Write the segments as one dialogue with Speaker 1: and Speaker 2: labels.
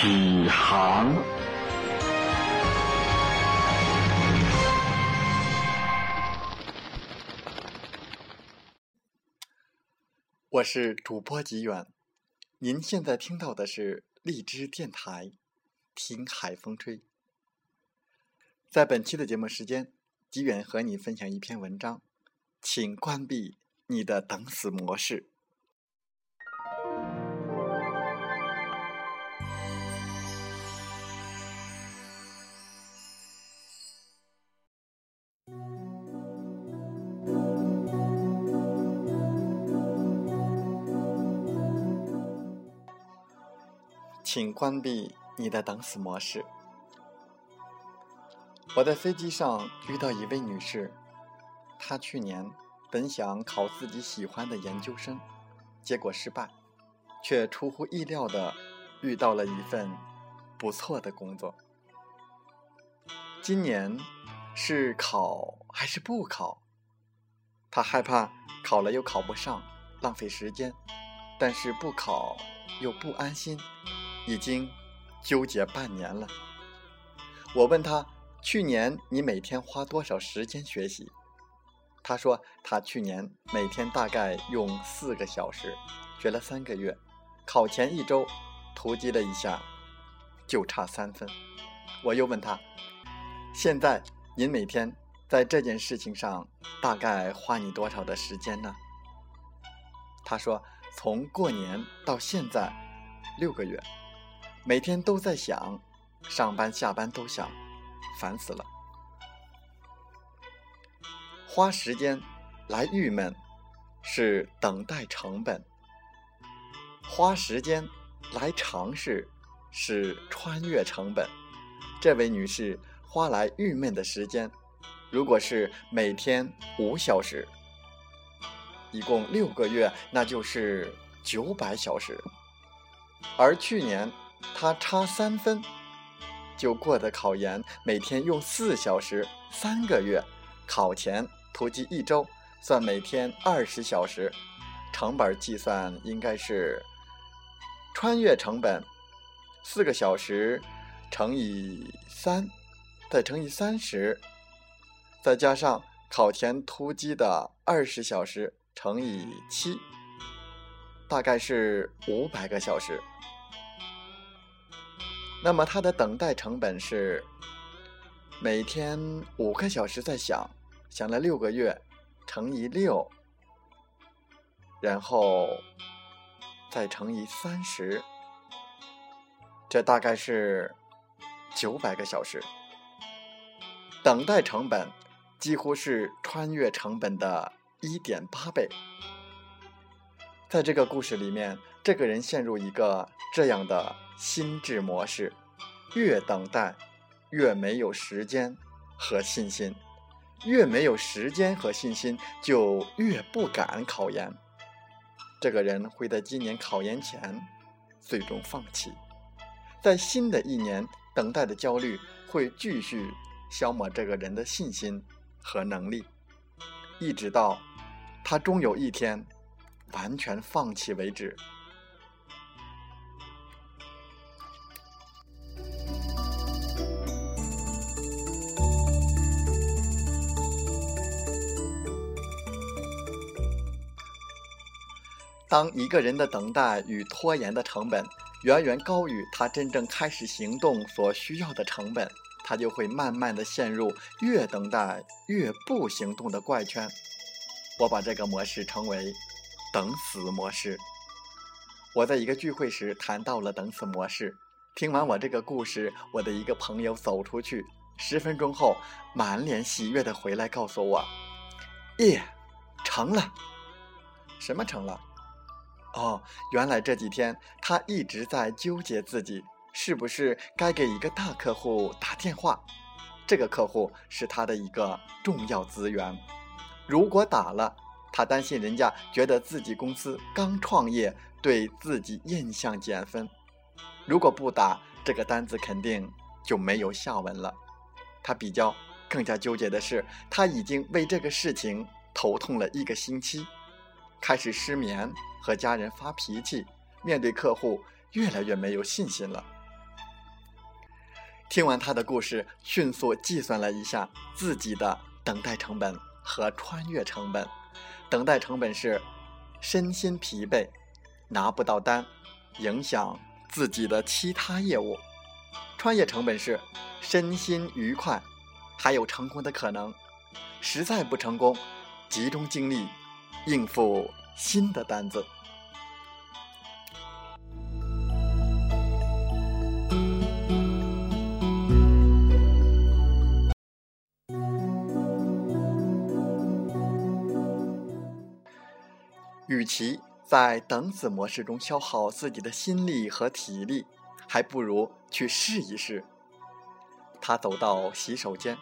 Speaker 1: 起航。
Speaker 2: 我是主播吉远，您现在听到的是荔枝电台《听海风吹》。在本期的节目时间，吉远和你分享一篇文章，请关闭你的等死模式。请关闭你的等死模式。我在飞机上遇到一位女士，她去年本想考自己喜欢的研究生，结果失败，却出乎意料的遇到了一份不错的工作。今年是考还是不考？她害怕考了又考不上，浪费时间；但是不考又不安心。已经纠结半年了。我问他：“去年你每天花多少时间学习？”他说：“他去年每天大概用四个小时，学了三个月。考前一周突击了一下，就差三分。”我又问他：“现在您每天在这件事情上大概花你多少的时间呢？”他说：“从过年到现在六个月。”每天都在想，上班下班都想，烦死了。花时间来郁闷，是等待成本；花时间来尝试，是穿越成本。这位女士花来郁闷的时间，如果是每天五小时，一共六个月，那就是九百小时。而去年。他差三分就过的考研，每天用四小时，三个月考前突击一周，算每天二十小时，成本计算应该是穿越成本四个小时乘以三，再乘以三十，再加上考前突击的二十小时乘以七，大概是五百个小时。那么它的等待成本是每天五个小时在想，想了六个月，乘以六，然后再乘以三十，这大概是九百个小时。等待成本几乎是穿越成本的一点八倍。在这个故事里面，这个人陷入一个这样的。心智模式，越等待，越没有时间和信心；越没有时间和信心，就越不敢考研。这个人会在今年考研前最终放弃，在新的一年等待的焦虑会继续消磨这个人的信心和能力，一直到他终有一天完全放弃为止。当一个人的等待与拖延的成本远远高于他真正开始行动所需要的成本，他就会慢慢的陷入越等待越不行动的怪圈。我把这个模式称为“等死模式”。我在一个聚会时谈到了等死模式。听完我这个故事，我的一个朋友走出去，十分钟后满脸喜悦的回来告诉我：“耶，成了！什么成了？”哦，原来这几天他一直在纠结自己是不是该给一个大客户打电话？这个客户是他的一个重要资源。如果打了，他担心人家觉得自己公司刚创业，对自己印象减分；如果不打，这个单子肯定就没有下文了。他比较更加纠结的是，他已经为这个事情头痛了一个星期，开始失眠，和家人发脾气，面对客户越来越没有信心了。听完他的故事，迅速计算了一下自己的等待成本和穿越成本。等待成本是身心疲惫，拿不到单，影响自己的其他业务；穿越成本是身心愉快，还有成功的可能。实在不成功，集中精力应付新的单子。与其在等死模式中消耗自己的心力和体力，还不如去试一试。他走到洗手间，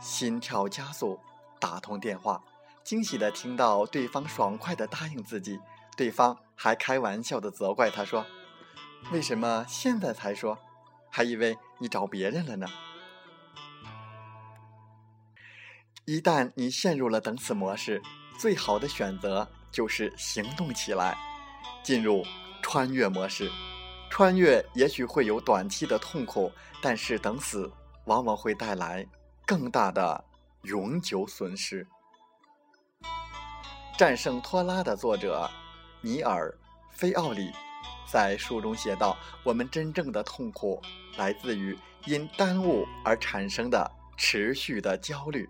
Speaker 2: 心跳加速，打通电话，惊喜的听到对方爽快的答应自己，对方还开玩笑的责怪他说：“为什么现在才说？还以为你找别人了呢。”一旦你陷入了等死模式，最好的选择。就是行动起来，进入穿越模式。穿越也许会有短期的痛苦，但是等死往往会带来更大的永久损失。战胜拖拉的作者尼尔·菲奥里在书中写道：“我们真正的痛苦来自于因耽误而产生的持续的焦虑，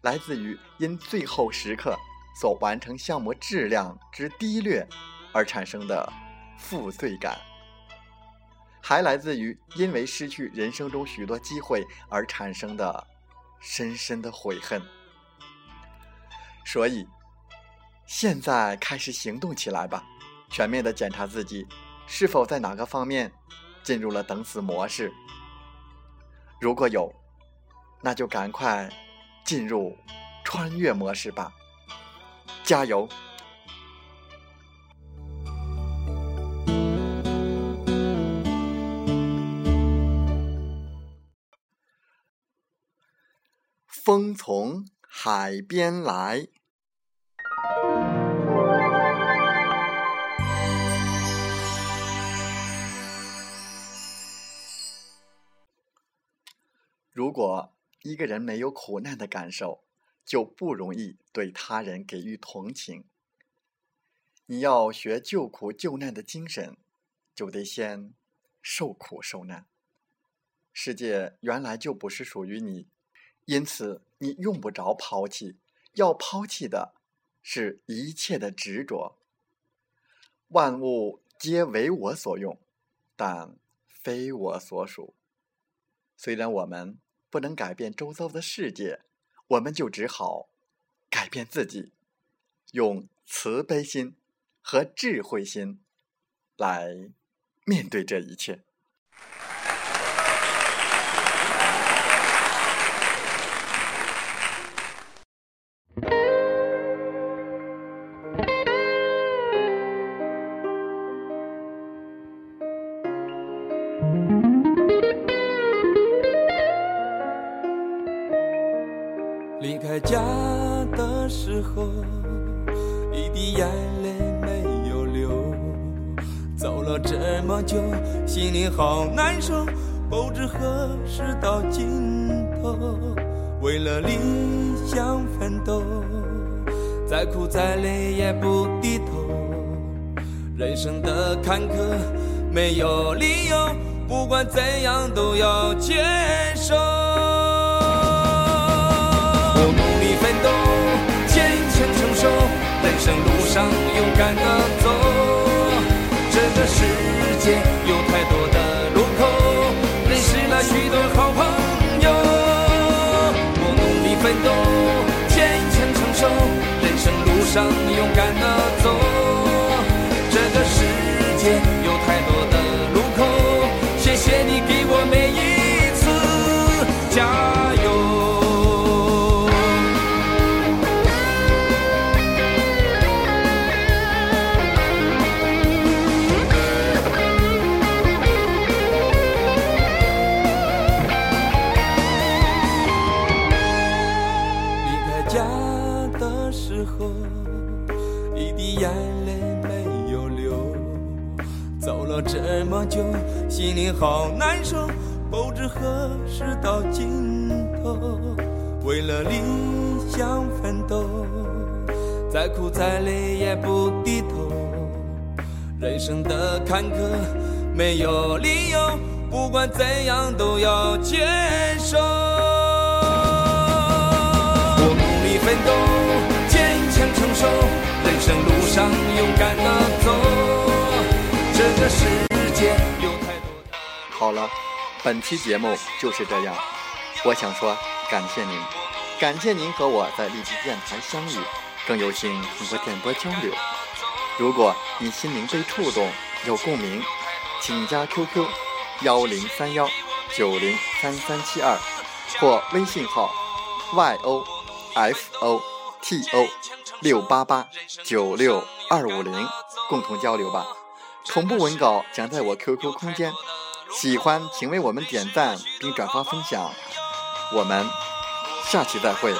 Speaker 2: 来自于因最后时刻。”所完成项目质量之低劣而产生的负罪感，还来自于因为失去人生中许多机会而产生的深深的悔恨。所以，现在开始行动起来吧，全面的检查自己是否在哪个方面进入了等死模式。如果有，那就赶快进入穿越模式吧。加油！风从海边来。如果一个人没有苦难的感受，就不容易对他人给予同情。你要学救苦救难的精神，就得先受苦受难。世界原来就不是属于你，因此你用不着抛弃。要抛弃的是一切的执着。万物皆为我所用，但非我所属。虽然我们不能改变周遭的世界。我们就只好改变自己，用慈悲心和智慧心来面对这一切。
Speaker 3: 家的时候，一滴眼泪没有流。走了这么久，心里好难受，不知何时到尽头。为了理想奋斗，再苦再累也不低头。人生的坎坷没有理由，不管怎样都要接受。人生路上勇敢的走。这个世界有太多的路口，认识了许多好朋友。我努力奋斗，坚强承受，人生路上勇敢的好难受，不知何时到尽头。为了理想奋斗，再苦再累也不低头。人生的坎坷没有理由，不管怎样都要接受。我努力奋斗，坚强承受，人生路上勇敢的走。
Speaker 2: 了，本期节目就是这样。我想说，感谢您，感谢您和我在荔枝电台相遇，更有幸通过电波交流。如果你心灵被触动，有共鸣，请加 QQ 幺零三幺九零三三七二或微信号 YOFOTO 六八八九六二五零，共同交流吧。同步文稿将在我 QQ 空间，喜欢请为我们点赞并转发分享，我们下期再会。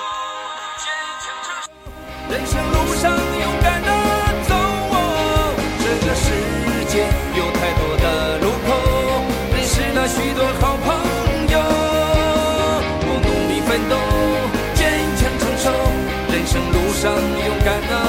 Speaker 3: 人生路上勇敢的走，这个世界有太多的路口，认识了许多好朋友。我努力奋斗，坚强承受。人生路上勇敢的。